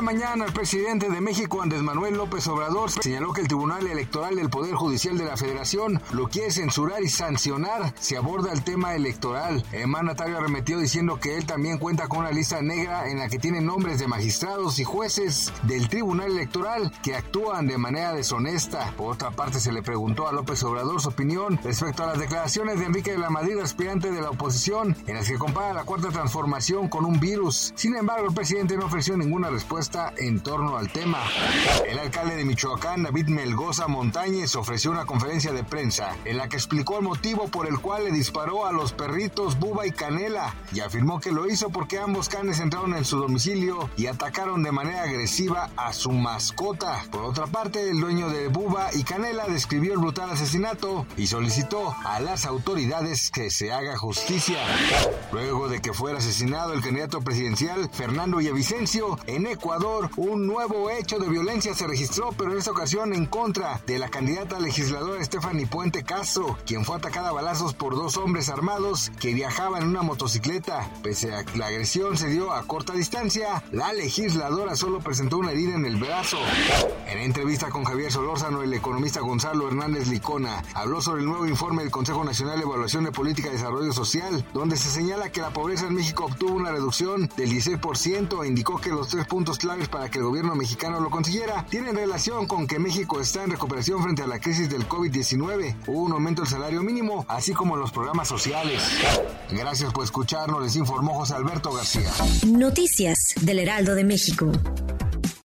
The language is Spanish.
Esta mañana el presidente de México, Andrés Manuel López Obrador, señaló que el Tribunal Electoral del Poder Judicial de la Federación lo quiere censurar y sancionar si aborda el tema electoral. El mandatario arremetió diciendo que él también cuenta con una lista negra en la que tiene nombres de magistrados y jueces del Tribunal Electoral que actúan de manera deshonesta. Por otra parte, se le preguntó a López Obrador su opinión respecto a las declaraciones de Enrique de la Madrid, aspirante de la oposición, en las que compara la cuarta transformación con un virus. Sin embargo, el presidente no ofreció ninguna respuesta en torno al tema. El alcalde de Michoacán, David Melgoza Montañez, ofreció una conferencia de prensa en la que explicó el motivo por el cual le disparó a los perritos Buba y Canela y afirmó que lo hizo porque ambos canes entraron en su domicilio y atacaron de manera agresiva a su mascota. Por otra parte, el dueño de Buba y Canela describió el brutal asesinato y solicitó a las autoridades que se haga justicia. Luego de que fuera asesinado el candidato presidencial Fernando Villavicencio en Ecuador, un nuevo hecho de violencia se registró, pero en esta ocasión en contra de la candidata legisladora Stephanie Puente Castro, quien fue atacada a balazos por dos hombres armados que viajaban en una motocicleta. Pese a que la agresión se dio a corta distancia, la legisladora solo presentó una herida en el brazo. En entrevista con Javier Solórzano, el economista Gonzalo Hernández Licona habló sobre el nuevo informe del Consejo Nacional de Evaluación de Política y Desarrollo Social, donde se señala que la pobreza en México obtuvo una reducción del 16% e indicó que los tres puntos para que el gobierno mexicano lo consiguiera tienen relación con que México está en recuperación frente a la crisis del COVID-19. Hubo un aumento del salario mínimo, así como los programas sociales. Gracias por escucharnos, les informó José Alberto García. Noticias del Heraldo de México.